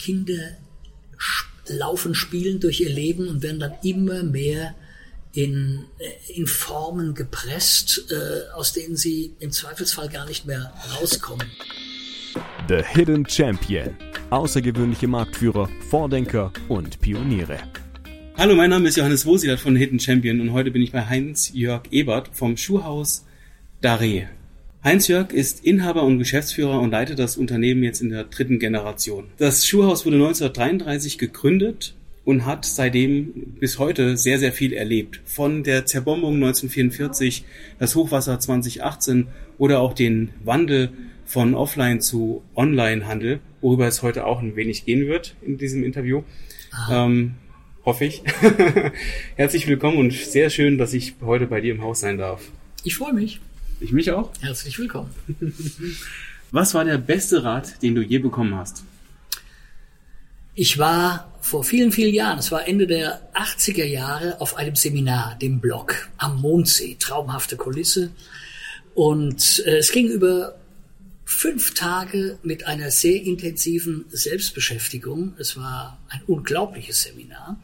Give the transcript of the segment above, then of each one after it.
Kinder laufen spielen durch ihr Leben und werden dann immer mehr in, äh, in Formen gepresst, äh, aus denen sie im Zweifelsfall gar nicht mehr rauskommen. The Hidden Champion. Außergewöhnliche Marktführer, Vordenker und Pioniere. Hallo, mein Name ist Johannes Wosilat von Hidden Champion und heute bin ich bei Heinz-Jörg Ebert vom Schuhhaus Daré. Heinz-Jörg ist Inhaber und Geschäftsführer und leitet das Unternehmen jetzt in der dritten Generation. Das Schuhhaus wurde 1933 gegründet und hat seitdem bis heute sehr, sehr viel erlebt. Von der Zerbombung 1944, das Hochwasser 2018 oder auch den Wandel von Offline zu Online-Handel, worüber es heute auch ein wenig gehen wird in diesem Interview. Ähm, hoffe ich. Herzlich willkommen und sehr schön, dass ich heute bei dir im Haus sein darf. Ich freue mich. Ich mich auch. Herzlich willkommen. Was war der beste Rat, den du je bekommen hast? Ich war vor vielen, vielen Jahren, es war Ende der 80er Jahre, auf einem Seminar, dem Blog am Mondsee, traumhafte Kulisse. Und äh, es ging über fünf Tage mit einer sehr intensiven Selbstbeschäftigung. Es war ein unglaubliches Seminar.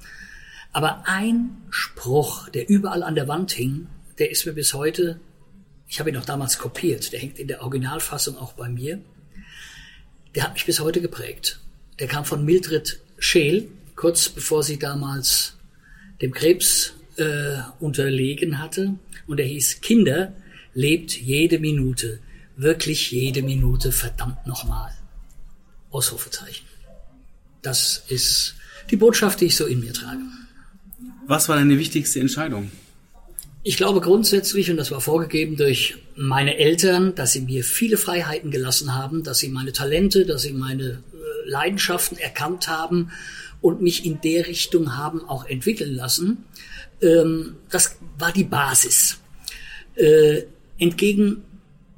Aber ein Spruch, der überall an der Wand hing, der ist mir bis heute ich habe ihn auch damals kopiert, der hängt in der Originalfassung auch bei mir. Der hat mich bis heute geprägt. Der kam von Mildred Scheel, kurz bevor sie damals dem Krebs äh, unterlegen hatte. Und er hieß, Kinder, lebt jede Minute, wirklich jede Minute, verdammt nochmal. Ausrufezeichen. Das ist die Botschaft, die ich so in mir trage. Was war deine wichtigste Entscheidung? Ich glaube grundsätzlich, und das war vorgegeben durch meine Eltern, dass sie mir viele Freiheiten gelassen haben, dass sie meine Talente, dass sie meine äh, Leidenschaften erkannt haben und mich in der Richtung haben auch entwickeln lassen. Ähm, das war die Basis. Äh, entgegen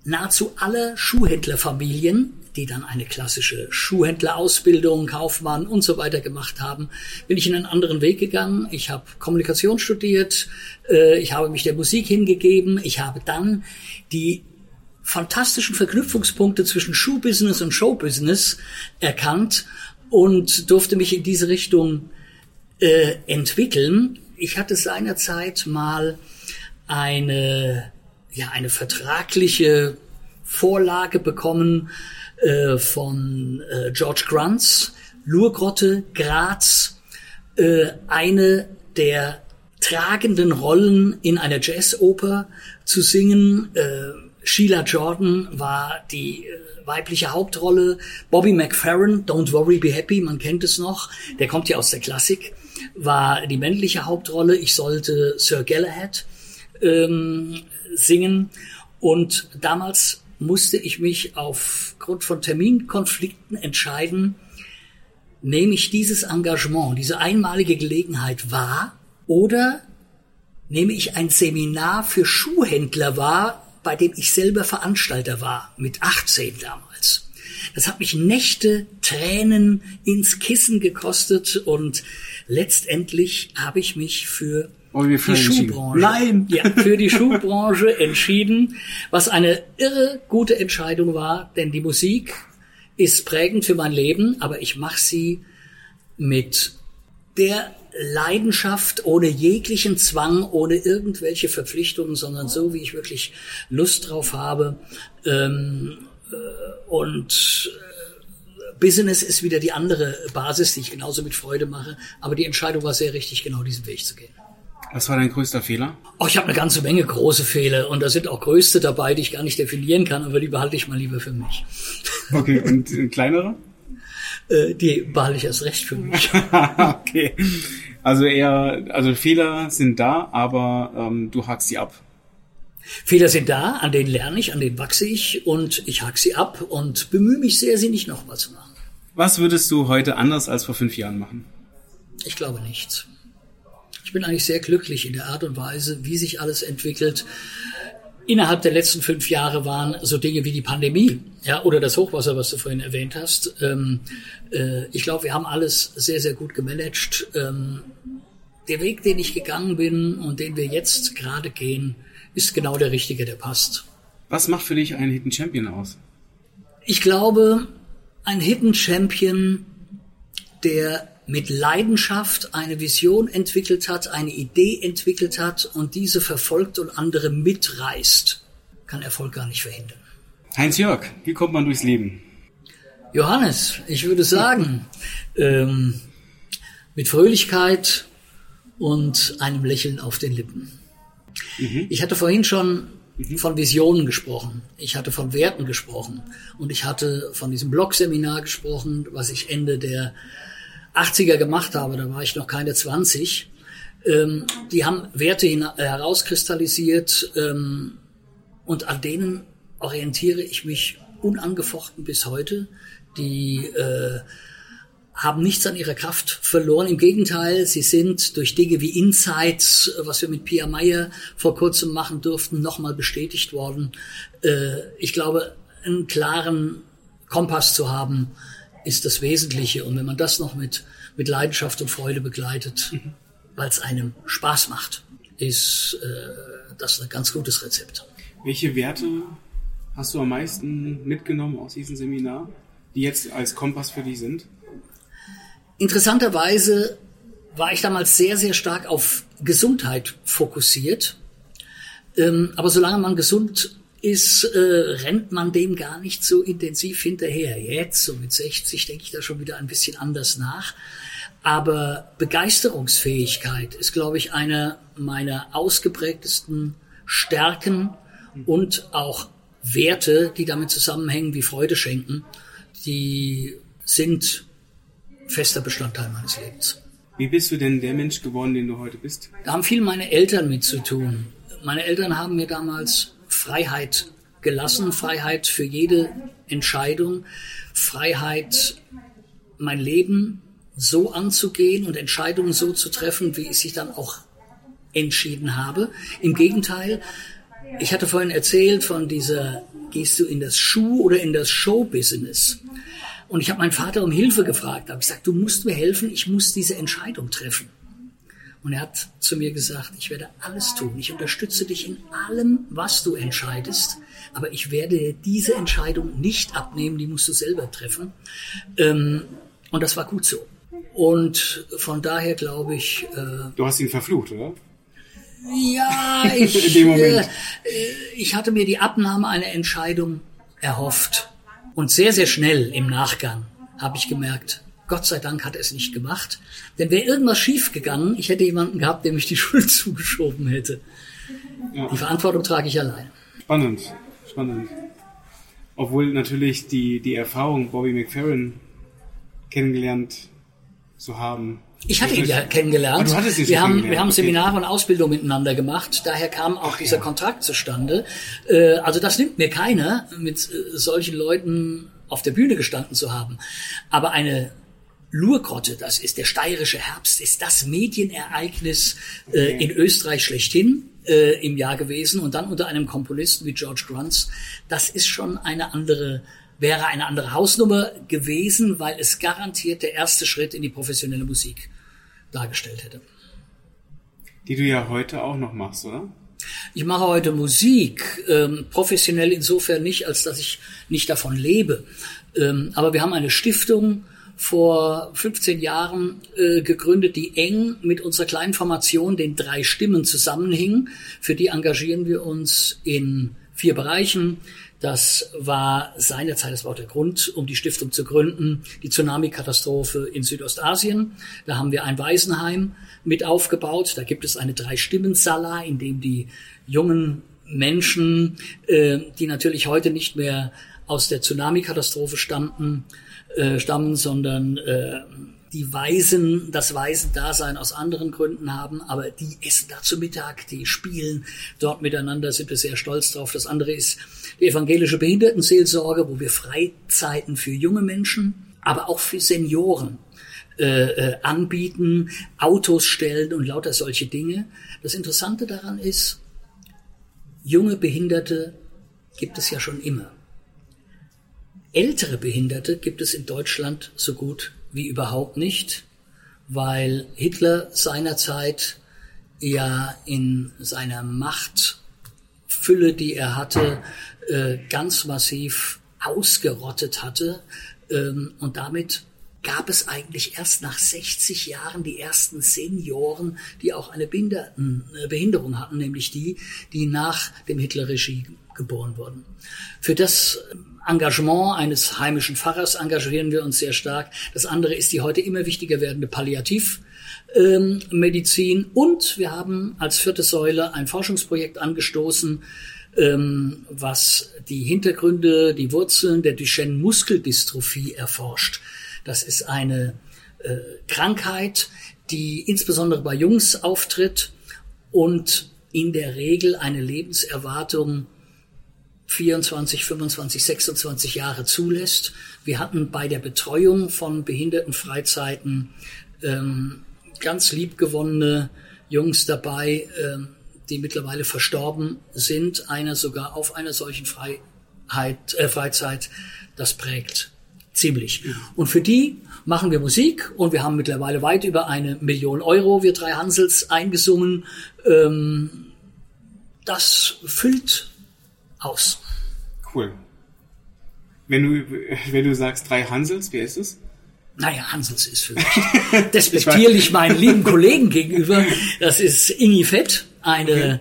nahezu aller Schuhhändlerfamilien die dann eine klassische Schuhhändlerausbildung, Kaufmann und so weiter gemacht haben, bin ich in einen anderen Weg gegangen. Ich habe Kommunikation studiert, äh, ich habe mich der Musik hingegeben, ich habe dann die fantastischen Verknüpfungspunkte zwischen Schuhbusiness und Showbusiness erkannt und durfte mich in diese Richtung äh, entwickeln. Ich hatte seinerzeit mal eine, ja, eine vertragliche Vorlage bekommen äh, von äh, George Grunts, Lurgrotte, Graz, äh, eine der tragenden Rollen in einer Jazzoper zu singen. Äh, Sheila Jordan war die äh, weibliche Hauptrolle. Bobby McFerrin, Don't Worry, Be Happy, man kennt es noch, der kommt ja aus der Klassik, war die männliche Hauptrolle. Ich sollte Sir Galahad ähm, singen. Und damals musste ich mich aufgrund von Terminkonflikten entscheiden, nehme ich dieses Engagement, diese einmalige Gelegenheit wahr oder nehme ich ein Seminar für Schuhhändler wahr, bei dem ich selber Veranstalter war, mit 18 damals. Das hat mich Nächte, Tränen ins Kissen gekostet und letztendlich habe ich mich für Oh, die Schuhbranche. Nein, ja, für die Schuhbranche entschieden, was eine irre gute Entscheidung war, denn die Musik ist prägend für mein Leben, aber ich mache sie mit der Leidenschaft, ohne jeglichen Zwang, ohne irgendwelche Verpflichtungen, sondern so, wie ich wirklich Lust drauf habe. Ähm, äh, und Business ist wieder die andere Basis, die ich genauso mit Freude mache. Aber die Entscheidung war sehr richtig, genau diesen Weg zu gehen. Was war dein größter Fehler? Oh, ich habe eine ganze Menge große Fehler und da sind auch größte dabei, die ich gar nicht definieren kann, aber die behalte ich mal lieber für mich. Okay, und äh, kleinere? Äh, die behalte ich erst recht für mich. okay. Also eher, also Fehler sind da, aber ähm, du hackst sie ab. Fehler sind da, an denen lerne ich, an denen wachse ich und ich hack sie ab und bemühe mich sehr, sie nicht nochmal zu machen. Was würdest du heute anders als vor fünf Jahren machen? Ich glaube nichts. Ich bin eigentlich sehr glücklich in der Art und Weise, wie sich alles entwickelt. Innerhalb der letzten fünf Jahre waren so Dinge wie die Pandemie, ja, oder das Hochwasser, was du vorhin erwähnt hast. Ähm, äh, ich glaube, wir haben alles sehr, sehr gut gemanagt. Ähm, der Weg, den ich gegangen bin und den wir jetzt gerade gehen, ist genau der richtige, der passt. Was macht für dich einen Hidden Champion aus? Ich glaube, ein Hidden Champion der mit Leidenschaft eine Vision entwickelt hat, eine Idee entwickelt hat und diese verfolgt und andere mitreißt, kann Erfolg gar nicht verhindern. Heinz-Jörg, wie kommt man durchs Leben? Johannes, ich würde sagen, ähm, mit Fröhlichkeit und einem Lächeln auf den Lippen. Mhm. Ich hatte vorhin schon mhm. von Visionen gesprochen. Ich hatte von Werten gesprochen. Und ich hatte von diesem Blog-Seminar gesprochen, was ich Ende der 80er gemacht habe. Da war ich noch keine 20. Ähm, die haben Werte herauskristallisiert ähm, und an denen orientiere ich mich unangefochten bis heute. Die äh, haben nichts an ihrer Kraft verloren. Im Gegenteil, sie sind durch Dinge wie Insights, was wir mit Pia Meyer vor kurzem machen durften, nochmal bestätigt worden. Äh, ich glaube, einen klaren Kompass zu haben, ist das Wesentliche. Und wenn man das noch mit, mit Leidenschaft und Freude begleitet, mhm. weil es einem Spaß macht, ist äh, das ein ganz gutes Rezept. Welche Werte hast du am meisten mitgenommen aus diesem Seminar, die jetzt als Kompass für dich sind? Interessanterweise war ich damals sehr, sehr stark auf Gesundheit fokussiert. Ähm, aber solange man gesund ist, äh, rennt man dem gar nicht so intensiv hinterher. Jetzt, so mit 60, denke ich da schon wieder ein bisschen anders nach. Aber Begeisterungsfähigkeit ist, glaube ich, eine meiner ausgeprägtesten Stärken und auch Werte, die damit zusammenhängen, wie Freude schenken, die sind fester Bestandteil meines Lebens. Wie bist du denn der Mensch geworden, den du heute bist? Da haben viel meine Eltern mit zu tun. Meine Eltern haben mir damals Freiheit gelassen, Freiheit für jede Entscheidung, Freiheit, mein Leben so anzugehen und Entscheidungen so zu treffen, wie ich sie dann auch entschieden habe. Im Gegenteil, ich hatte vorhin erzählt von dieser, gehst du in das Schuh- oder in das Show-Business? Und ich habe meinen Vater um Hilfe gefragt. habe gesagt, du musst mir helfen, ich muss diese Entscheidung treffen. Und er hat zu mir gesagt, ich werde alles tun. Ich unterstütze dich in allem, was du entscheidest. Aber ich werde diese Entscheidung nicht abnehmen, die musst du selber treffen. Ähm, und das war gut so. Und von daher glaube ich. Äh, du hast ihn verflucht, oder? Ja, ich, äh, ich hatte mir die Abnahme einer Entscheidung erhofft. Und sehr, sehr schnell im Nachgang habe ich gemerkt, Gott sei Dank hat er es nicht gemacht. Denn wäre irgendwas schief gegangen, ich hätte jemanden gehabt, der mich die Schuld zugeschoben hätte. Ja. Die Verantwortung trage ich allein. Spannend, spannend. Obwohl natürlich die, die Erfahrung, Bobby McFerrin kennengelernt zu haben, ich hatte ihn ja kennengelernt. Ah, wir, haben, wir haben Seminare und Ausbildung miteinander gemacht. Daher kam auch Ach, dieser ja. Kontrakt zustande. Äh, also das nimmt mir keiner, mit äh, solchen Leuten auf der Bühne gestanden zu haben. Aber eine Lurgrotte, das ist der steirische Herbst, ist das Medienereignis äh, in Österreich schlechthin im Jahr gewesen und dann unter einem Komponisten wie George Grunz. Das ist schon eine andere wäre eine andere Hausnummer gewesen, weil es garantiert der erste Schritt in die professionelle Musik dargestellt hätte. Die du ja heute auch noch machst, oder? Ich mache heute Musik, ähm, professionell insofern nicht, als dass ich nicht davon lebe. Ähm, aber wir haben eine Stiftung vor 15 Jahren äh, gegründet, die eng mit unserer kleinen Formation, den drei Stimmen, zusammenhing. Für die engagieren wir uns in vier Bereichen. Das war seinerzeit, das war auch der Grund, um die Stiftung zu gründen, die Tsunami-Katastrophe in Südostasien. Da haben wir ein Waisenheim mit aufgebaut. Da gibt es eine Drei-Stimmen-Sala, in dem die jungen Menschen, äh, die natürlich heute nicht mehr aus der Tsunami-Katastrophe stammten, äh, stammen, sondern äh, die Weisen, das Waisendasein aus anderen Gründen haben, aber die essen da zu Mittag, die spielen dort miteinander, sind wir sehr stolz drauf. Das andere ist die evangelische Behindertenseelsorge, wo wir Freizeiten für junge Menschen, aber auch für Senioren äh, äh, anbieten, Autos stellen und lauter solche Dinge. Das Interessante daran ist, junge Behinderte gibt es ja schon immer. Ältere Behinderte gibt es in Deutschland so gut wie überhaupt nicht, weil Hitler seinerzeit ja in seiner Machtfülle, die er hatte, äh, ganz massiv ausgerottet hatte ähm, und damit gab es eigentlich erst nach 60 Jahren die ersten Senioren, die auch eine Behinderung hatten, nämlich die, die nach dem Hitlerregime geboren wurden. Für das Engagement eines heimischen Pfarrers engagieren wir uns sehr stark. Das andere ist die heute immer wichtiger werdende Palliativmedizin. Und wir haben als vierte Säule ein Forschungsprojekt angestoßen, ähm, was die Hintergründe, die Wurzeln der Duchenne-Muskeldystrophie erforscht. Das ist eine äh, Krankheit, die insbesondere bei Jungs auftritt und in der Regel eine Lebenserwartung 24, 25, 26 Jahre zulässt. Wir hatten bei der Betreuung von Behindertenfreizeiten ähm, ganz liebgewonnene Jungs dabei, ähm, die mittlerweile verstorben sind. Einer sogar auf einer solchen Freiheit, äh, Freizeit. Das prägt ziemlich. Und für die machen wir Musik und wir haben mittlerweile weit über eine Million Euro, wir drei Hansels, eingesungen. Ähm, das füllt aus. Cool. Wenn du, wenn du sagst drei Hansels, wer ist es? Naja, Hansels ist für mich despektierlich meinen lieben Kollegen gegenüber. Das ist Ingi Fett, eine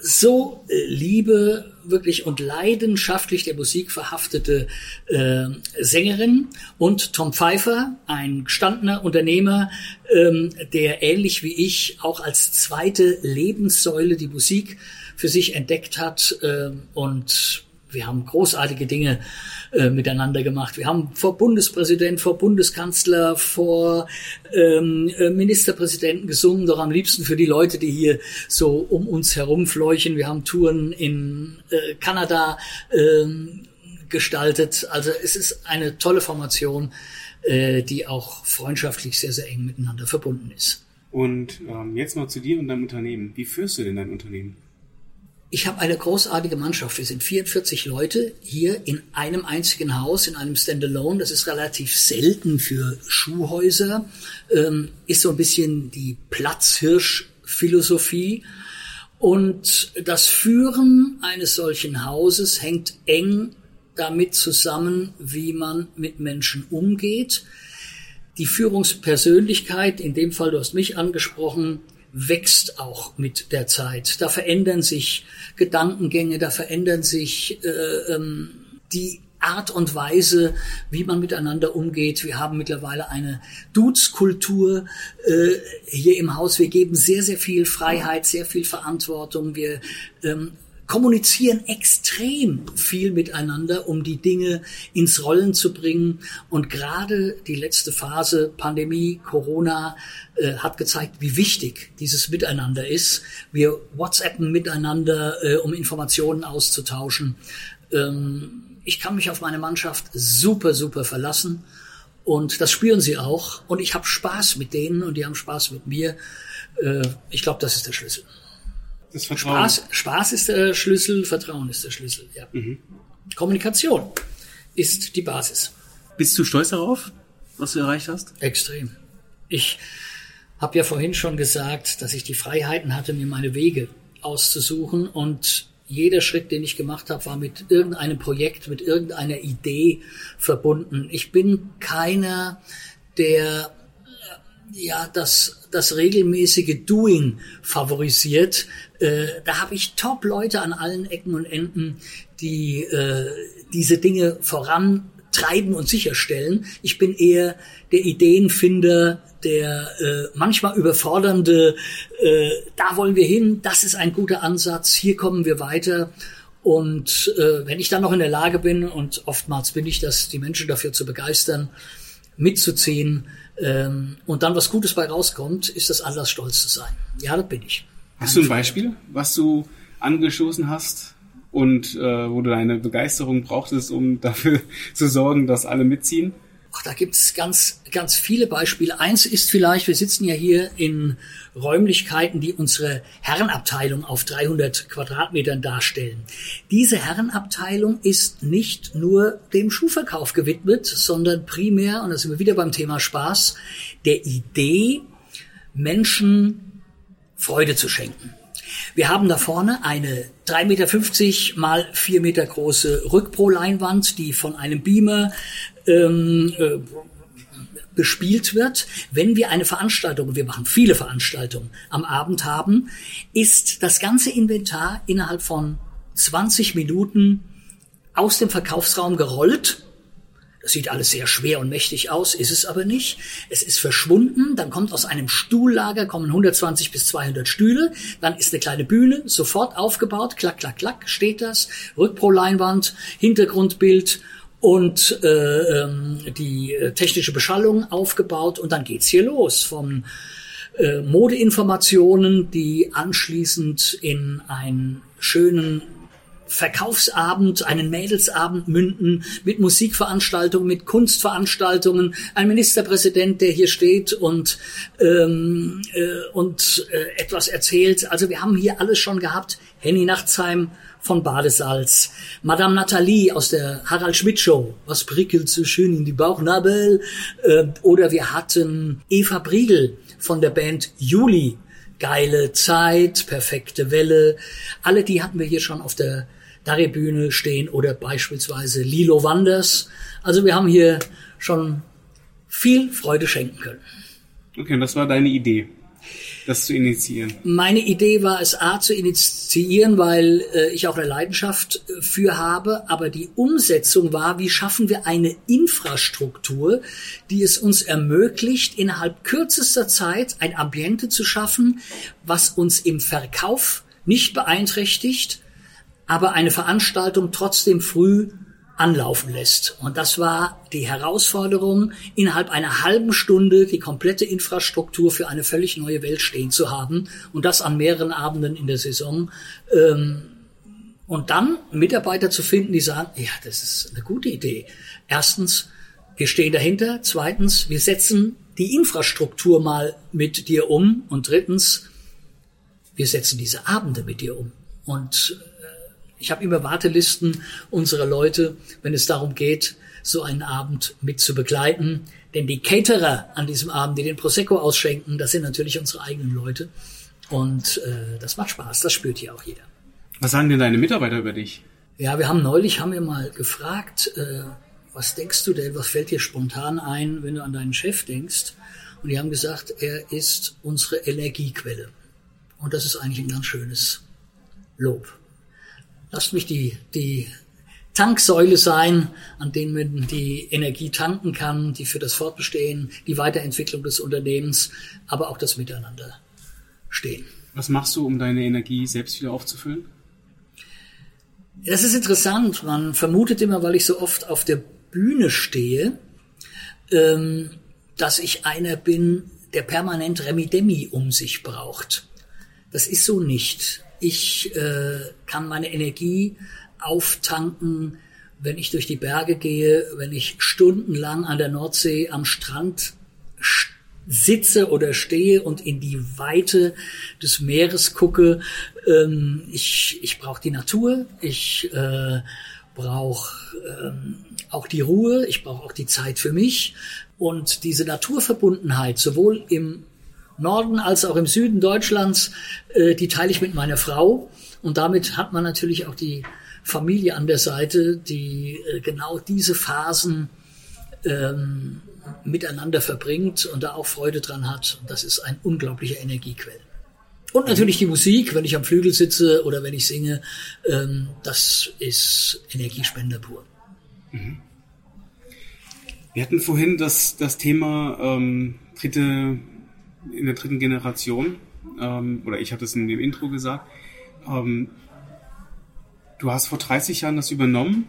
so äh, liebe, wirklich und leidenschaftlich der Musik verhaftete äh, Sängerin und Tom Pfeiffer, ein gestandener Unternehmer, ähm, der ähnlich wie ich auch als zweite Lebenssäule die Musik für sich entdeckt hat äh, und wir haben großartige Dinge äh, miteinander gemacht. Wir haben vor Bundespräsident, vor Bundeskanzler, vor ähm, äh, Ministerpräsidenten gesungen, doch am liebsten für die Leute, die hier so um uns herumfleuchen. Wir haben Touren in äh, Kanada äh, gestaltet. Also es ist eine tolle Formation, äh, die auch freundschaftlich sehr, sehr eng miteinander verbunden ist. Und ähm, jetzt mal zu dir und deinem Unternehmen. Wie führst du denn dein Unternehmen? Ich habe eine großartige Mannschaft. Wir sind 44 Leute hier in einem einzigen Haus, in einem Standalone. Das ist relativ selten für Schuhhäuser. Ähm, ist so ein bisschen die Platzhirsch-Philosophie. Und das Führen eines solchen Hauses hängt eng damit zusammen, wie man mit Menschen umgeht. Die Führungspersönlichkeit, in dem Fall, du hast mich angesprochen, wächst auch mit der Zeit. Da verändern sich Gedankengänge, da verändern sich äh, ähm, die Art und Weise, wie man miteinander umgeht. Wir haben mittlerweile eine Dudes-Kultur äh, hier im Haus. Wir geben sehr, sehr viel Freiheit, sehr viel Verantwortung. Wir ähm, kommunizieren extrem viel miteinander, um die Dinge ins Rollen zu bringen. Und gerade die letzte Phase, Pandemie, Corona, äh, hat gezeigt, wie wichtig dieses Miteinander ist. Wir WhatsAppen miteinander, äh, um Informationen auszutauschen. Ähm, ich kann mich auf meine Mannschaft super, super verlassen. Und das spüren sie auch. Und ich habe Spaß mit denen und die haben Spaß mit mir. Äh, ich glaube, das ist der Schlüssel. Das Vertrauen. Spaß, Spaß ist der Schlüssel, Vertrauen ist der Schlüssel. Ja. Mhm. Kommunikation ist die Basis. Bist du stolz darauf, was du erreicht hast? Extrem. Ich habe ja vorhin schon gesagt, dass ich die Freiheiten hatte, mir meine Wege auszusuchen und jeder Schritt, den ich gemacht habe, war mit irgendeinem Projekt, mit irgendeiner Idee verbunden. Ich bin keiner, der ja das, das regelmäßige Doing favorisiert. Äh, da habe ich Top-Leute an allen Ecken und Enden, die äh, diese Dinge vorantreiben und sicherstellen. Ich bin eher der Ideenfinder, der äh, manchmal überfordernde, äh, da wollen wir hin, das ist ein guter Ansatz, hier kommen wir weiter. Und äh, wenn ich dann noch in der Lage bin, und oftmals bin ich das, die Menschen dafür zu begeistern, mitzuziehen, ähm, und dann was Gutes bei rauskommt, ist das Anlass, stolz zu sein. Ja, das bin ich. Hast du ein Beispiel, was du angestoßen hast und äh, wo du deine Begeisterung brauchtest, um dafür zu sorgen, dass alle mitziehen? Ach, da gibt's ganz, ganz viele Beispiele. Eins ist vielleicht, wir sitzen ja hier in Räumlichkeiten, die unsere Herrenabteilung auf 300 Quadratmetern darstellen. Diese Herrenabteilung ist nicht nur dem Schuhverkauf gewidmet, sondern primär, und da sind wir wieder beim Thema Spaß, der Idee, Menschen Freude zu schenken. Wir haben da vorne eine 3,50 Meter mal 4 Meter große Rückpro-Leinwand, die von einem Beamer ähm, äh, bespielt wird, wenn wir eine Veranstaltung, wir machen viele Veranstaltungen am Abend haben, ist das ganze Inventar innerhalb von 20 Minuten aus dem Verkaufsraum gerollt. Das sieht alles sehr schwer und mächtig aus, ist es aber nicht. Es ist verschwunden, dann kommt aus einem Stuhllager, kommen 120 bis 200 Stühle, dann ist eine kleine Bühne, sofort aufgebaut, klack, klack, klack, steht das, Rückpro-Leinwand, Hintergrundbild und äh, ähm, die äh, technische Beschallung aufgebaut und dann geht's hier los von äh, Modeinformationen, die anschließend in einen schönen Verkaufsabend, einen Mädelsabend münden mit Musikveranstaltungen, mit Kunstveranstaltungen, ein Ministerpräsident, der hier steht und ähm, äh, und äh, etwas erzählt. Also wir haben hier alles schon gehabt. Henny Nachtsheim von Badesalz, Madame Nathalie aus der Harald Schmidt Show, was prickelt so schön in die Bauchnabel, äh, oder wir hatten Eva Briegel von der Band Juli, geile Zeit, perfekte Welle. Alle die hatten wir hier schon auf der Darrebühne stehen oder beispielsweise Lilo Wanders. Also wir haben hier schon viel Freude schenken können. Okay, und das war deine Idee, das zu initiieren? Meine Idee war es, A, zu initiieren, weil äh, ich auch eine Leidenschaft äh, für habe, aber die Umsetzung war, wie schaffen wir eine Infrastruktur, die es uns ermöglicht, innerhalb kürzester Zeit ein Ambiente zu schaffen, was uns im Verkauf nicht beeinträchtigt, aber eine Veranstaltung trotzdem früh anlaufen lässt. Und das war die Herausforderung, innerhalb einer halben Stunde die komplette Infrastruktur für eine völlig neue Welt stehen zu haben und das an mehreren Abenden in der Saison. Ähm, und dann Mitarbeiter zu finden, die sagen, ja, das ist eine gute Idee. Erstens, wir stehen dahinter. Zweitens, wir setzen die Infrastruktur mal mit dir um. Und drittens, wir setzen diese Abende mit dir um. Und ich habe immer Wartelisten unserer Leute, wenn es darum geht, so einen Abend mit zu begleiten. Denn die Caterer an diesem Abend, die den Prosecco ausschenken, das sind natürlich unsere eigenen Leute. Und äh, das macht Spaß, das spürt hier auch jeder. Was sagen denn deine Mitarbeiter über dich? Ja, wir haben neulich, haben wir mal gefragt, äh, was denkst du denn, was fällt dir spontan ein, wenn du an deinen Chef denkst? Und die haben gesagt, er ist unsere Energiequelle. Und das ist eigentlich ein ganz schönes Lob. Lasst mich die, die Tanksäule sein, an denen man die Energie tanken kann, die für das Fortbestehen, die Weiterentwicklung des Unternehmens, aber auch das Miteinander stehen. Was machst du, um deine Energie selbst wieder aufzufüllen? Das ist interessant. Man vermutet immer, weil ich so oft auf der Bühne stehe, ähm, dass ich einer bin, der permanent Remi-Demi um sich braucht. Das ist so nicht. Ich äh, kann meine Energie auftanken, wenn ich durch die Berge gehe, wenn ich stundenlang an der Nordsee am Strand sitze oder stehe und in die Weite des Meeres gucke. Ähm, ich ich brauche die Natur, ich äh, brauche ähm, auch die Ruhe, ich brauche auch die Zeit für mich. Und diese Naturverbundenheit, sowohl im Norden als auch im Süden Deutschlands, äh, die teile ich mit meiner Frau. Und damit hat man natürlich auch die Familie an der Seite, die äh, genau diese Phasen ähm, miteinander verbringt und da auch Freude dran hat. Und das ist ein unglaublicher Energiequell. Und natürlich die Musik, wenn ich am Flügel sitze oder wenn ich singe, ähm, das ist Energiespender pur. Mhm. Wir hatten vorhin das, das Thema ähm, dritte in der dritten Generation, ähm, oder ich habe das in dem Intro gesagt, ähm, du hast vor 30 Jahren das übernommen.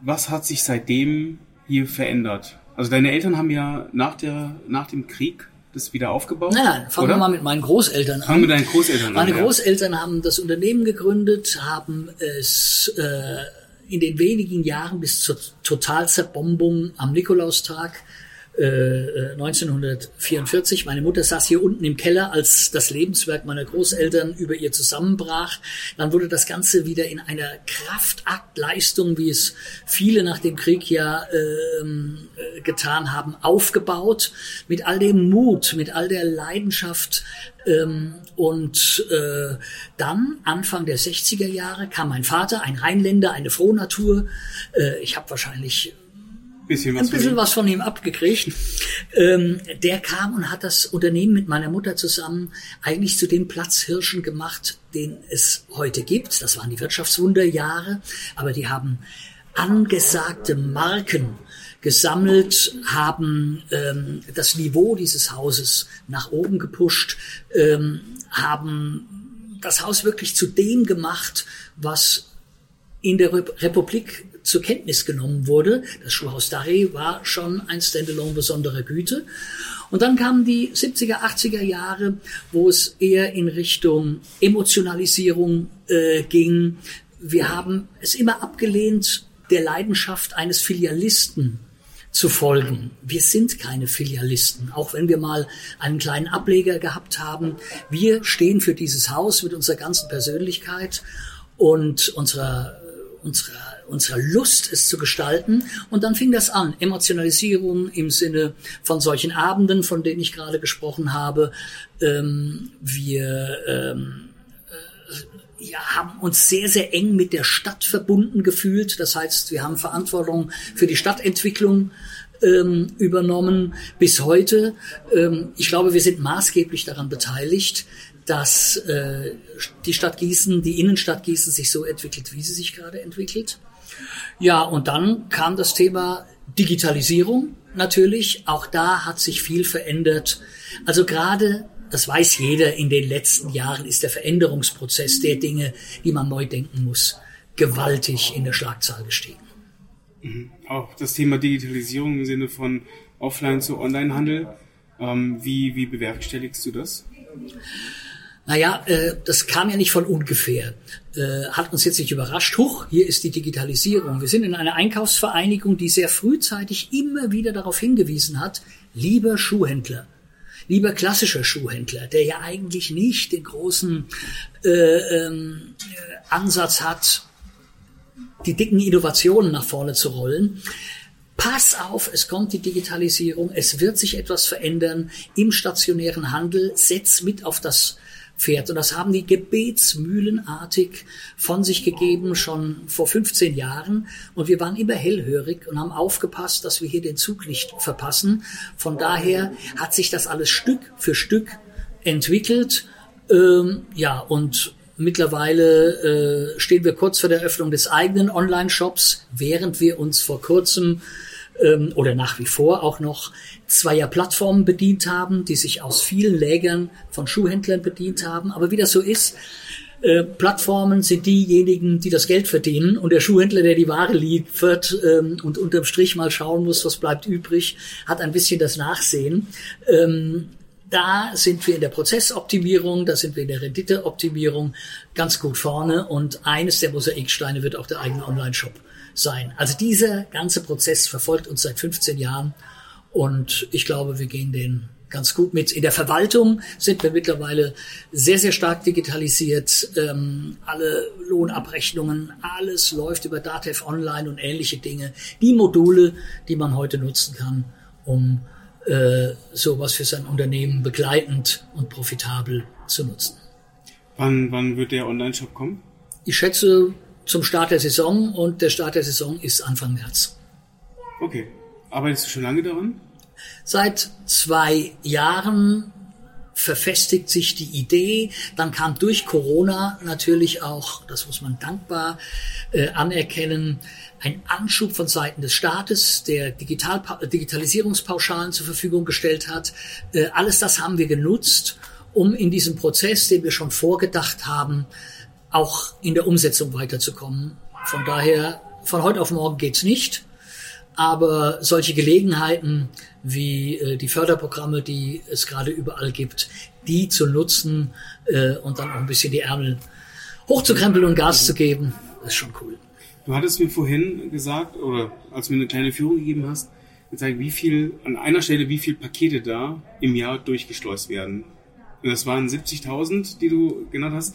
Was hat sich seitdem hier verändert? Also deine Eltern haben ja nach, der, nach dem Krieg das wieder aufgebaut? Nein, fangen oder? wir mal mit meinen Großeltern an. Fangen wir mit deinen Großeltern an. Meine Großeltern ja. haben das Unternehmen gegründet, haben es äh, in den wenigen Jahren bis zur Totalzerbombung am Nikolaustag 1944. Äh, Meine Mutter saß hier unten im Keller, als das Lebenswerk meiner Großeltern über ihr zusammenbrach. Dann wurde das Ganze wieder in einer Kraftaktleistung, wie es viele nach dem Krieg ja ähm, äh, getan haben, aufgebaut. Mit all dem Mut, mit all der Leidenschaft. Ähm, und äh, dann, Anfang der 60er Jahre, kam mein Vater, ein Rheinländer, eine Frohnatur. Äh, ich habe wahrscheinlich bisschen was, ein bisschen was von ihm abgekriegt. Ähm, der kam und hat das Unternehmen mit meiner Mutter zusammen eigentlich zu den Platzhirschen gemacht, den es heute gibt. Das waren die Wirtschaftswunderjahre, aber die haben angesagte Marken gesammelt, haben ähm, das Niveau dieses Hauses nach oben gepusht, ähm, haben das Haus wirklich zu dem gemacht, was in der Republik zur Kenntnis genommen wurde. Das Schuhhaus Daré war schon ein Standalone besonderer Güte. Und dann kamen die 70er, 80er Jahre, wo es eher in Richtung Emotionalisierung äh, ging. Wir haben es immer abgelehnt, der Leidenschaft eines Filialisten zu folgen. Wir sind keine Filialisten, auch wenn wir mal einen kleinen Ableger gehabt haben. Wir stehen für dieses Haus mit unserer ganzen Persönlichkeit und unserer, unserer, unserer Lust, es zu gestalten. Und dann fing das an. Emotionalisierung im Sinne von solchen Abenden, von denen ich gerade gesprochen habe. Ähm, wir ähm, ja, haben uns sehr, sehr eng mit der Stadt verbunden gefühlt. Das heißt, wir haben Verantwortung für die Stadtentwicklung ähm, übernommen bis heute. Ähm, ich glaube, wir sind maßgeblich daran beteiligt, dass äh, die Stadt Gießen, die Innenstadt Gießen sich so entwickelt, wie sie sich gerade entwickelt. Ja, und dann kam das Thema Digitalisierung natürlich. Auch da hat sich viel verändert. Also gerade das weiß jeder, in den letzten Jahren ist der Veränderungsprozess der Dinge, die man neu denken muss, gewaltig in der Schlagzahl gestiegen. Mhm. Auch das Thema Digitalisierung im Sinne von Offline zu Onlinehandel. Ähm, wie, wie bewerkstelligst du das? Naja, äh, das kam ja nicht von ungefähr. Äh, hat uns jetzt nicht überrascht. Huch, hier ist die Digitalisierung. Wir sind in einer Einkaufsvereinigung, die sehr frühzeitig immer wieder darauf hingewiesen hat, lieber Schuhhändler, lieber klassischer Schuhhändler, der ja eigentlich nicht den großen äh, ähm, Ansatz hat, die dicken Innovationen nach vorne zu rollen. Pass auf, es kommt die Digitalisierung, es wird sich etwas verändern im stationären Handel, setz mit auf das Pferd. Und das haben die gebetsmühlenartig von sich gegeben, schon vor 15 Jahren. Und wir waren immer hellhörig und haben aufgepasst, dass wir hier den Zug nicht verpassen. Von daher hat sich das alles Stück für Stück entwickelt. Ähm, ja, und mittlerweile äh, stehen wir kurz vor der Öffnung des eigenen Online-Shops, während wir uns vor kurzem ähm, oder nach wie vor auch noch zweier Plattformen bedient haben, die sich aus vielen Lägern von Schuhhändlern bedient haben. Aber wie das so ist, äh, Plattformen sind diejenigen, die das Geld verdienen und der Schuhhändler, der die Ware liefert ähm, und unterm Strich mal schauen muss, was bleibt übrig, hat ein bisschen das Nachsehen. Ähm, da sind wir in der Prozessoptimierung, da sind wir in der Renditeoptimierung ganz gut vorne und eines der Mosaiksteine wird auch der eigene Online-Shop sein. Also dieser ganze Prozess verfolgt uns seit 15 Jahren und ich glaube, wir gehen den ganz gut mit. In der Verwaltung sind wir mittlerweile sehr, sehr stark digitalisiert. Ähm, alle Lohnabrechnungen, alles läuft über Datev Online und ähnliche Dinge. Die Module, die man heute nutzen kann, um äh, sowas für sein Unternehmen begleitend und profitabel zu nutzen. Wann, wann wird der Online-Shop kommen? Ich schätze zum Start der Saison und der Start der Saison ist Anfang März. Okay. Arbeitest du schon lange daran? Seit zwei Jahren verfestigt sich die Idee. Dann kam durch Corona natürlich auch, das muss man dankbar äh, anerkennen, ein Anschub von Seiten des Staates, der Digital Digitalisierungspauschalen zur Verfügung gestellt hat. Äh, alles das haben wir genutzt, um in diesem Prozess, den wir schon vorgedacht haben, auch in der Umsetzung weiterzukommen. Von daher, von heute auf morgen geht's nicht. Aber solche Gelegenheiten wie äh, die Förderprogramme, die es gerade überall gibt, die zu nutzen äh, und dann auch ein bisschen die Ärmel hochzukrempeln und Gas zu geben, ist schon cool. Du hattest mir vorhin gesagt, oder als du mir eine kleine Führung gegeben hast, gezeigt, wie viel, an einer Stelle, wie viel Pakete da im Jahr durchgeschleust werden. Und das waren 70.000, die du genannt hast.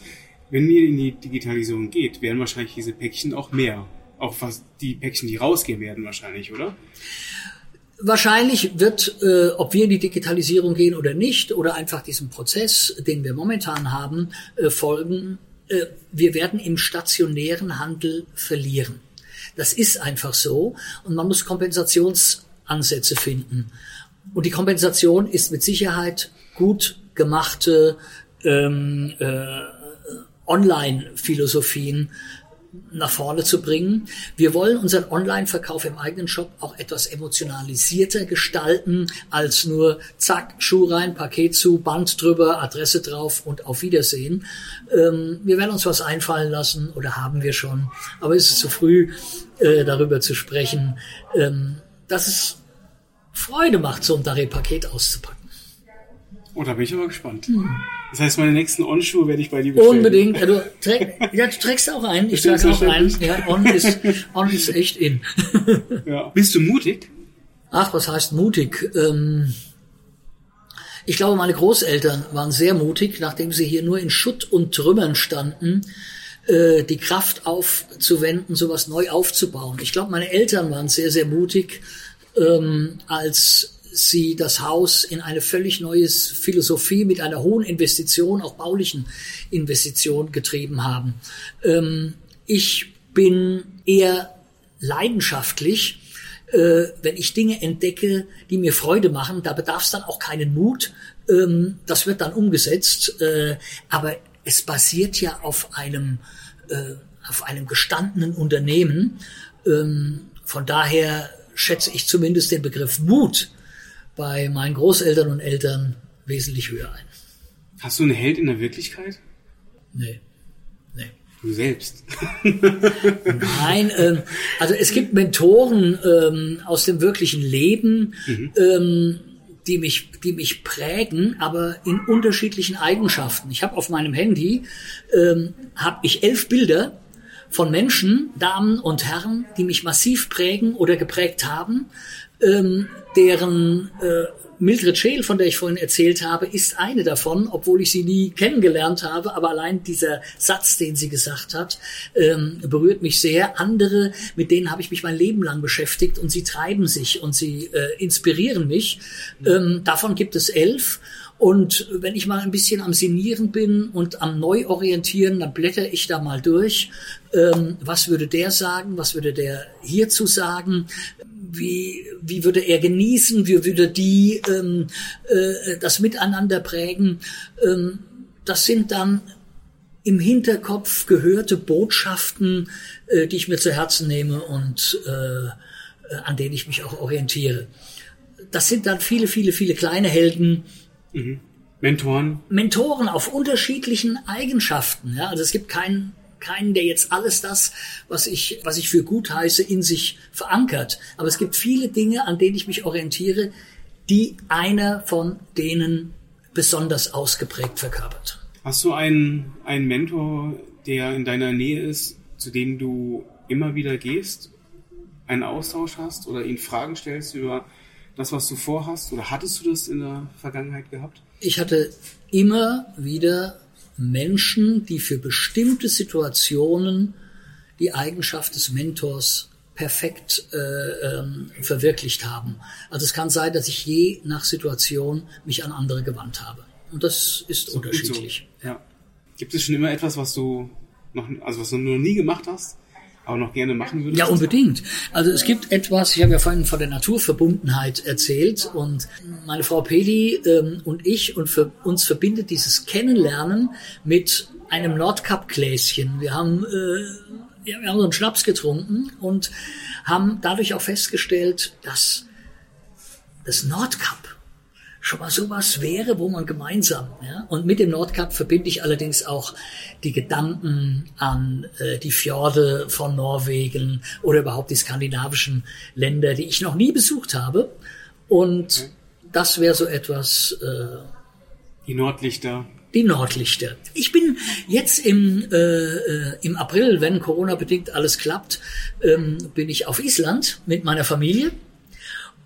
Wenn ihr in die Digitalisierung geht, werden wahrscheinlich diese Päckchen auch mehr auch was die Päckchen, die rausgehen werden wahrscheinlich, oder? Wahrscheinlich wird, äh, ob wir in die Digitalisierung gehen oder nicht, oder einfach diesem Prozess, den wir momentan haben, äh, folgen, äh, wir werden im stationären Handel verlieren. Das ist einfach so. Und man muss Kompensationsansätze finden. Und die Kompensation ist mit Sicherheit gut gemachte ähm, äh, Online-Philosophien nach vorne zu bringen. Wir wollen unseren Online-Verkauf im eigenen Shop auch etwas emotionalisierter gestalten als nur zack, Schuh rein, Paket zu, Band drüber, Adresse drauf und auf Wiedersehen. Ähm, wir werden uns was einfallen lassen oder haben wir schon, aber es ist zu früh, äh, darüber zu sprechen, ähm, dass es Freude macht, so ein Daré-Paket auszupacken. Oh, da bin ich aber gespannt. Hm. Das heißt, meine nächsten On-Schuhe werde ich bei dir bestellen. Unbedingt. Ja, du, träg, ja, du trägst auch ein. Ich trage auch ein. Ja, On ist, On ist echt in. ja. Bist du mutig? Ach, was heißt mutig? Ähm, ich glaube, meine Großeltern waren sehr mutig, nachdem sie hier nur in Schutt und Trümmern standen, äh, die Kraft aufzuwenden, sowas neu aufzubauen. Ich glaube, meine Eltern waren sehr, sehr mutig, ähm, als sie das Haus in eine völlig neue Philosophie mit einer hohen Investition, auch baulichen Investition getrieben haben. Ähm, ich bin eher leidenschaftlich, äh, wenn ich Dinge entdecke, die mir Freude machen. Da bedarf es dann auch keinen Mut. Ähm, das wird dann umgesetzt. Äh, aber es basiert ja auf einem, äh, auf einem gestandenen Unternehmen. Ähm, von daher schätze ich zumindest den Begriff Mut bei meinen Großeltern und Eltern wesentlich höher ein. Hast du einen Held in der Wirklichkeit? Nee. Nee. Du selbst? Nein, ähm, also es gibt Mentoren ähm, aus dem wirklichen Leben, mhm. ähm, die mich, die mich prägen, aber in unterschiedlichen Eigenschaften. Ich habe auf meinem Handy ähm, habe ich elf Bilder von Menschen, Damen und Herren, die mich massiv prägen oder geprägt haben ähm, deren äh, Mildred Scheel, von der ich vorhin erzählt habe, ist eine davon, obwohl ich sie nie kennengelernt habe. Aber allein dieser Satz, den sie gesagt hat, ähm, berührt mich sehr. Andere, mit denen habe ich mich mein Leben lang beschäftigt und sie treiben sich und sie äh, inspirieren mich. Ähm, davon gibt es elf. Und wenn ich mal ein bisschen am Sinieren bin und am Neuorientieren, dann blätter ich da mal durch. Ähm, was würde der sagen? Was würde der hierzu sagen? Wie, wie würde er genießen, wie würde die ähm, äh, das Miteinander prägen. Ähm, das sind dann im Hinterkopf gehörte Botschaften, äh, die ich mir zu Herzen nehme und äh, an denen ich mich auch orientiere. Das sind dann viele, viele, viele kleine Helden. Mhm. Mentoren. Mentoren auf unterschiedlichen Eigenschaften. Ja? Also es gibt keinen keinen, der jetzt alles das, was ich, was ich für gut heiße, in sich verankert. Aber es gibt viele Dinge, an denen ich mich orientiere, die einer von denen besonders ausgeprägt verkörpert. Hast du einen, einen Mentor, der in deiner Nähe ist, zu dem du immer wieder gehst, einen Austausch hast oder ihn Fragen stellst über das, was du vorhast? Oder hattest du das in der Vergangenheit gehabt? Ich hatte immer wieder Menschen, die für bestimmte Situationen die Eigenschaft des Mentors perfekt äh, ähm, verwirklicht haben. Also es kann sein, dass ich je nach Situation mich an andere gewandt habe. Und das ist so unterschiedlich. So. Ja. Gibt es schon immer etwas, was du noch, also was du noch nie gemacht hast, aber noch gerne machen würdest? Ja, unbedingt. Also es gibt etwas, ich habe ja vorhin von der Naturverbundenheit erzählt und meine Frau Peli ähm, und ich und für uns verbindet dieses Kennenlernen mit einem Nordkap-Gläschen. Wir haben, äh, wir haben so einen Schnaps getrunken und haben dadurch auch festgestellt, dass das Nordkap schon mal sowas wäre, wo man gemeinsam, ja, und mit dem Nordkap verbinde ich allerdings auch die Gedanken an äh, die Fjorde von Norwegen oder überhaupt die skandinavischen Länder, die ich noch nie besucht habe. Und das wäre so etwas. Äh, die Nordlichter. Die Nordlichter. Ich bin jetzt im, äh, äh, im April, wenn Corona bedingt alles klappt, ähm, bin ich auf Island mit meiner Familie.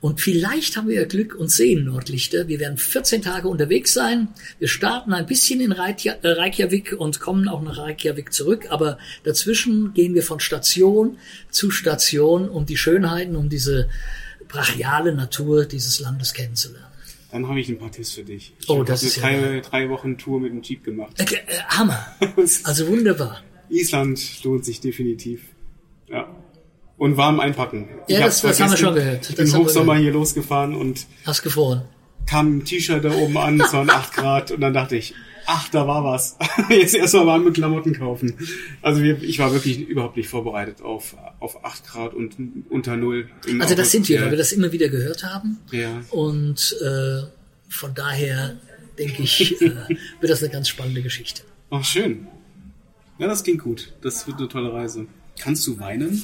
Und vielleicht haben wir ja Glück und sehen Nordlichter. Wir werden 14 Tage unterwegs sein. Wir starten ein bisschen in äh, Reykjavik und kommen auch nach Reykjavik zurück. Aber dazwischen gehen wir von Station zu Station, um die Schönheiten, um diese brachiale Natur dieses Landes kennenzulernen. Dann habe ich ein paar Tipps für dich. Ich oh, das ist eine drei, ja drei Wochen Tour mit dem Jeep gemacht. Äh, äh, Hammer. Also wunderbar. Island lohnt sich definitiv. Ja. Und warm einpacken. Ja, ich das, das haben wir schon gehört. Ich bin Hochsommer hier losgefahren und Hast gefroren. kam ein T-Shirt da oben an, es waren 8 Grad und dann dachte ich, ach, da war was. Jetzt erstmal warme Klamotten kaufen. Also wir, ich war wirklich überhaupt nicht vorbereitet auf, auf 8 Grad und unter Null. Also das sind wir, weil wir das immer wieder gehört haben. Ja. Und äh, von daher denke ich, äh, wird das eine ganz spannende Geschichte. Ach, schön. Ja, das klingt gut. Das wird eine tolle Reise. Kannst du weinen?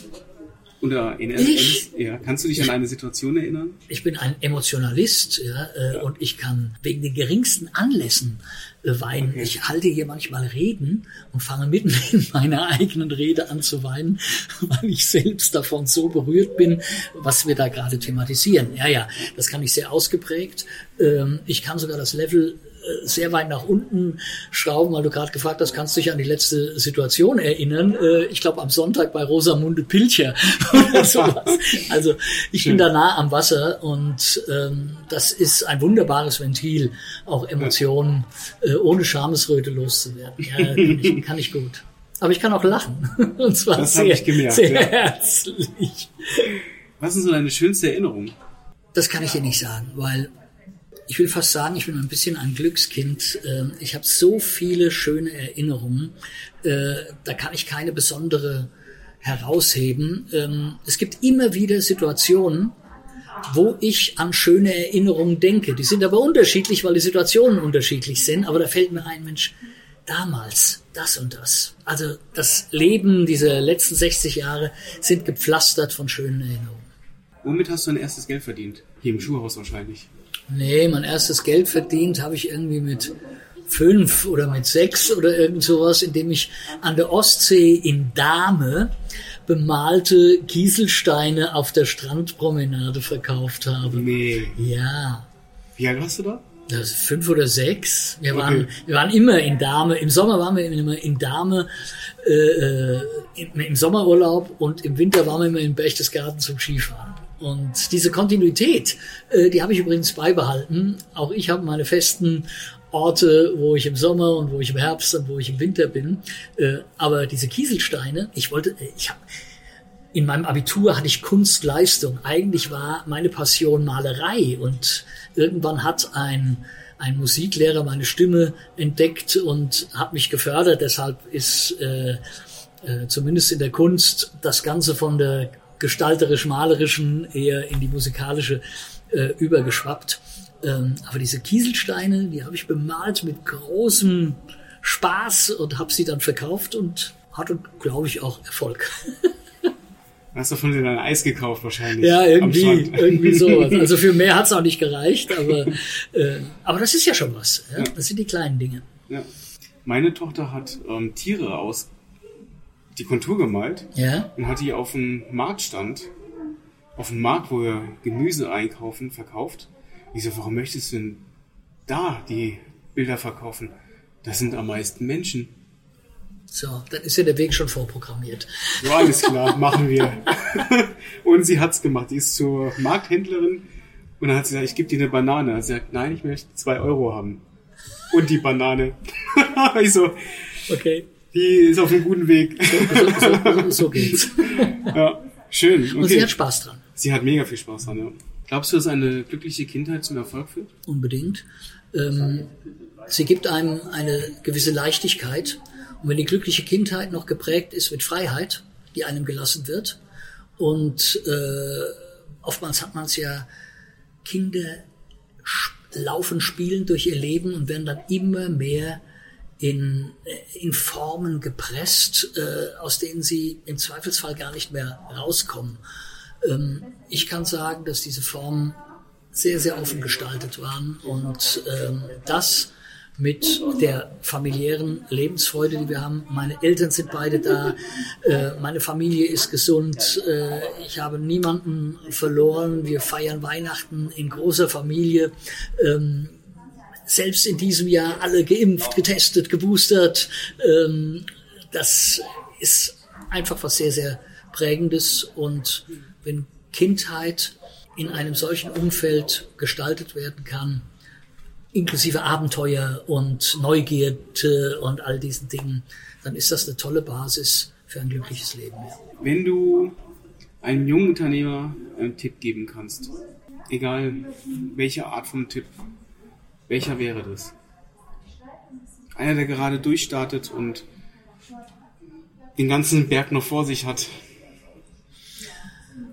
Oder in Ich? Ja, kannst du dich an eine Situation erinnern? Ich bin ein Emotionalist ja, äh, und ich kann wegen den geringsten Anlässen äh, weinen. Okay. Ich halte hier manchmal Reden und fange mitten in meiner eigenen Rede an zu weinen, weil ich selbst davon so berührt bin, was wir da gerade thematisieren. Ja, ja, das kann ich sehr ausgeprägt. Ähm, ich kann sogar das Level sehr weit nach unten schrauben, weil du gerade gefragt hast, kannst du dich an die letzte Situation erinnern? Äh, Ich glaube am Sonntag bei Rosamunde Pilcher oder sowas. Also ich bin da nah am Wasser und ähm, das ist ein wunderbares Ventil, auch Emotionen äh, ohne Schamesröte loszuwerden. Ja, kann, ich, kann ich gut. Aber ich kann auch lachen. Und zwar Das sehr, ich gemerkt, sehr ja. herzlich. Was ist so deine schönste Erinnerung? Das kann ich dir nicht sagen, weil ich will fast sagen, ich bin ein bisschen ein Glückskind. Ähm, Ich habe so viele schöne Erinnerungen. Äh, Da kann ich keine besondere herausheben. Ähm, Es gibt immer wieder Situationen, wo ich an schöne Erinnerungen denke. Die sind aber unterschiedlich, weil die Situationen unterschiedlich sind. Aber da fällt mir ein, Mensch, damals das und das. Also das Leben dieser letzten 60 Jahre sind gepflastert von schönen Erinnerungen. Womit hast du dein erstes Geld verdient? Hier im Schuhhaus wahrscheinlich. Nee, mein erstes Geld verdient habe ich irgendwie mit fünf oder mit sechs oder irgend sowas, indem ich an der Ostsee in Dahme bemalte Kieselsteine auf der Strandpromenade verkauft habe. Nee. Ja, Wie alt warst du da? das fünf oder sechs. Wir waren, Okay. wir waren immer in Dahme. Im Sommer waren wir immer in Dahme äh, äh, im, im Sommerurlaub und im Winter waren wir immer in Berchtesgaden zum Skifahren. Und diese Kontinuität, äh, die habe ich übrigens beibehalten. Auch ich habe meine festen Orte, wo ich im Sommer und wo ich im Herbst und wo ich im Winter bin. Äh, aber diese Kieselsteine, ich wollte, äh, ich habe in meinem Abitur hatte ich Kunstleistung. Eigentlich war meine Passion Malerei und irgendwann hat ein, ein Musiklehrer meine Stimme entdeckt und hat mich gefördert. Deshalb ist äh, äh, zumindest in der Kunst das Ganze von der gestalterisch-malerischen eher in die musikalische äh, übergeschwappt. Ähm, aber diese Kieselsteine, die habe ich bemalt mit großem Spaß und habe sie dann verkauft und hatte, glaube ich, auch Erfolg. Hast du von dir dein Eis gekauft wahrscheinlich? Ja, irgendwie, irgendwie sowas. Also für mehr hat's auch nicht gereicht, aber, äh, aber das ist ja schon was. Ja? Das sind die kleinen Dinge. Ja. Meine Tochter hat ähm, Tiere aus die Kontur gemalt Ja, und hat die auf dem Marktstand, auf dem Markt, wo wir Gemüse einkaufen, verkauft. Ich so, warum möchtest du denn da die Bilder verkaufen? Das sind am meisten Menschen. so, dann ist ja der Weg schon vorprogrammiert. So, alles klar, machen wir. und sie hat's gemacht. Die ist zur Markthändlerin und dann hat sie gesagt, ich gebe dir eine Banane. Sie sagt, nein, ich möchte zwei Euro haben. Und die Banane. ich so, Okay, die ist auf einem guten Weg. so, so, so geht's. ja, schön. Okay. Und sie hat Spaß dran. Sie hat mega viel Spaß dran, ja. Glaubst du, dass eine glückliche Kindheit zum Erfolg führt? unbedingt. Ähm, sie gibt einem eine gewisse Leichtigkeit. Und wenn die glückliche Kindheit noch geprägt ist mit Freiheit, die einem gelassen wird, und äh, oftmals hat man es ja, Kinder laufen, spielen durch ihr Leben und werden dann immer mehr in, äh, in Formen gepresst, äh, aus denen sie im Zweifelsfall gar nicht mehr rauskommen. Ähm, ich kann sagen, dass diese Formen sehr, sehr offen gestaltet waren und ähm, das mit der familiären Lebensfreude, die wir haben. Meine Eltern sind beide da, äh, meine Familie ist gesund, äh, ich habe niemanden verloren, wir feiern Weihnachten in großer Familie. Ähm, selbst in diesem Jahr alle geimpft, getestet, geboostert. Ähm, das ist einfach was sehr, sehr Prägendes. Und wenn Kindheit in einem solchen Umfeld gestaltet werden kann, inklusive Abenteuer und Neugierde und all diesen Dingen, dann ist das eine tolle Basis für ein glückliches Leben. Wenn du einem jungen Unternehmer einen Tipp geben kannst, egal welche Art von Tipp, welcher wäre das? Einer, der gerade durchstartet und den ganzen Berg noch vor sich hat.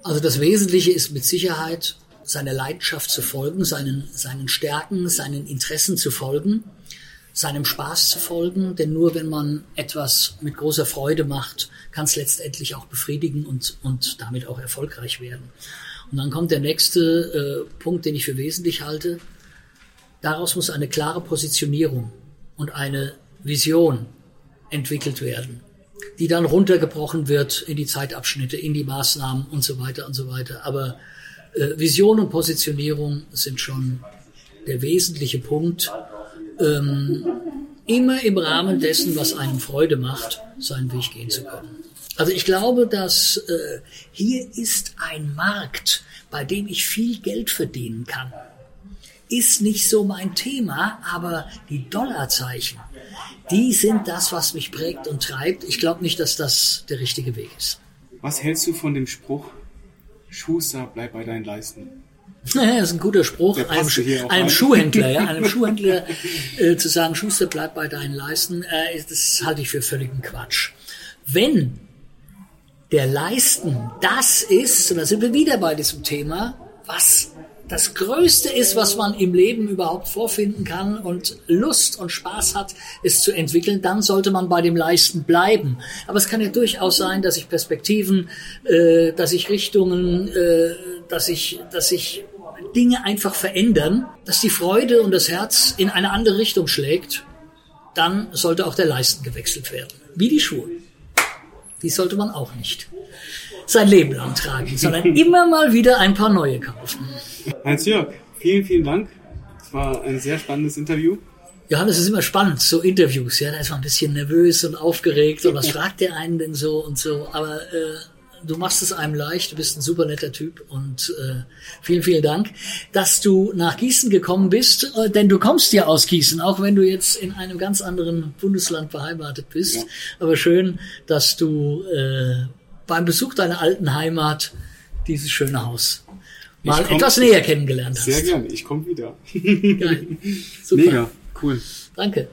Also das Wesentliche ist mit Sicherheit, seiner Leidenschaft zu folgen, seinen, seinen Stärken, seinen Interessen zu folgen, seinem Spaß zu folgen, denn nur wenn man etwas mit großer Freude macht, kann es letztendlich auch befriedigen und, und damit auch erfolgreich werden. Und dann kommt der nächste äh, Punkt, den ich für wesentlich halte. Daraus muss eine klare Positionierung und eine Vision entwickelt werden, die dann runtergebrochen wird in die Zeitabschnitte, in die Maßnahmen und so weiter und so weiter. Aber äh, Vision und Positionierung sind schon der wesentliche Punkt. Ähm, immer im Rahmen dessen, was einem Freude macht, seinen Weg gehen zu können. Also ich glaube, dass äh, hier ist ein Markt, bei dem ich viel Geld verdienen kann ist nicht so mein Thema, aber die Dollarzeichen, die sind das, was mich prägt und treibt. Ich glaube nicht, dass das der richtige Weg ist. Was hältst du von dem Spruch, Schuster, bleib bei deinen Leisten? Ja, das ist ein guter Spruch, einem, einem Schuhhändler, ja, einem Schuhhändler äh, zu sagen, Schuster, bleib bei deinen Leisten, äh, das halte ich für völligen Quatsch. Wenn der Leisten das ist, und da sind wir wieder bei diesem Thema, was das Größte ist, was man im Leben überhaupt vorfinden kann und Lust und Spaß hat, es zu entwickeln, dann sollte man bei dem Leisten bleiben. Aber es kann ja durchaus sein, dass sich Perspektiven, äh, dass sich Richtungen, äh, dass sich, dass sich Dinge einfach verändern, dass die Freude und das Herz in eine andere Richtung schlägt, dann sollte auch der Leisten gewechselt werden. Wie die Schuhe. Die sollte man auch nicht sein Leben lang tragen, sondern immer mal wieder ein paar neue kaufen. Heinz-Jörg, vielen, vielen Dank. Es war ein sehr spannendes Interview. Johannes ist immer spannend, so Interviews, ja, da ist man ein bisschen nervös und aufgeregt und was fragt der einen denn so und so, aber äh, du machst es einem leicht, du bist ein super netter Typ und äh, vielen, vielen Dank, dass du nach Gießen gekommen bist, äh, denn du kommst ja aus Gießen, auch wenn du jetzt in einem ganz anderen Bundesland beheimatet bist, ja. aber schön, dass du äh, beim Besuch deiner alten Heimat dieses schöne Haus mal komm, etwas näher kennengelernt hast. Sehr gerne, ich komme wieder. Geil. Super. Mega, cool. Danke.